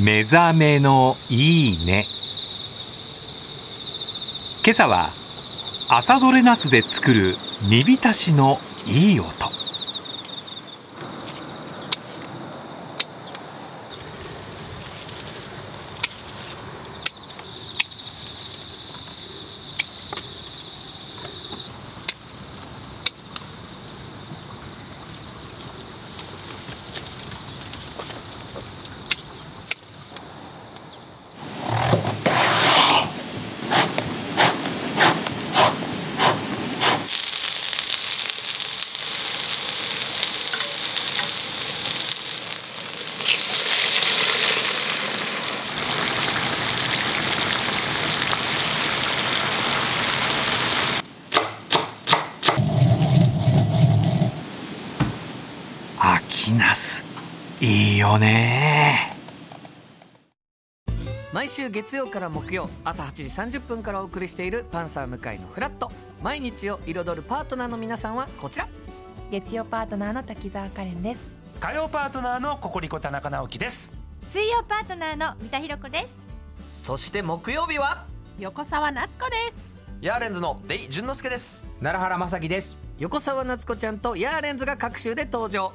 目覚めのいいね。今朝は朝どれナスで作る煮浸しのいい音。秋ナスいいよね。毎週月曜から木曜朝8時30分からお送りしている「パンサー向井のフラット」毎日を彩るパートナーの皆さんはこちら。月曜パートナーの滝沢カレンです。火曜パートナーのココリコ田中直樹です。水曜パートナーの三田寛子です。そして木曜日は？横澤夏子です。ヤーレンズのデイ淳之介です。奈良原正樹です。横澤夏子ちゃんとヤーレンズが各週で登場